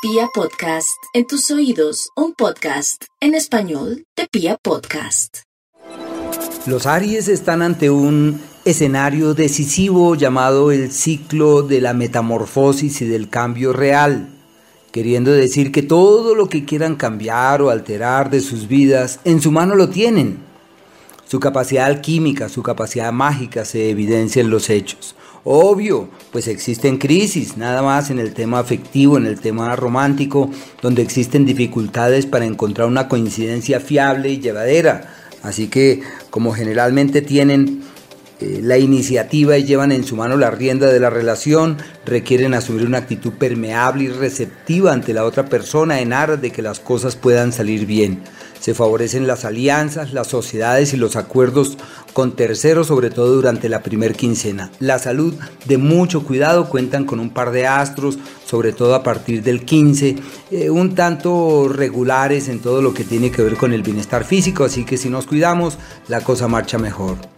Pia Podcast, en tus oídos, un podcast en español de Pia Podcast. Los Aries están ante un escenario decisivo llamado el ciclo de la metamorfosis y del cambio real, queriendo decir que todo lo que quieran cambiar o alterar de sus vidas en su mano lo tienen. Su capacidad alquímica, su capacidad mágica se evidencia en los hechos. Obvio, pues existen crisis, nada más en el tema afectivo, en el tema romántico, donde existen dificultades para encontrar una coincidencia fiable y llevadera. Así que, como generalmente tienen eh, la iniciativa y llevan en su mano la rienda de la relación, requieren asumir una actitud permeable y receptiva ante la otra persona en aras de que las cosas puedan salir bien. Se favorecen las alianzas, las sociedades y los acuerdos con terceros, sobre todo durante la primer quincena. La salud, de mucho cuidado, cuentan con un par de astros, sobre todo a partir del 15, eh, un tanto regulares en todo lo que tiene que ver con el bienestar físico, así que si nos cuidamos, la cosa marcha mejor.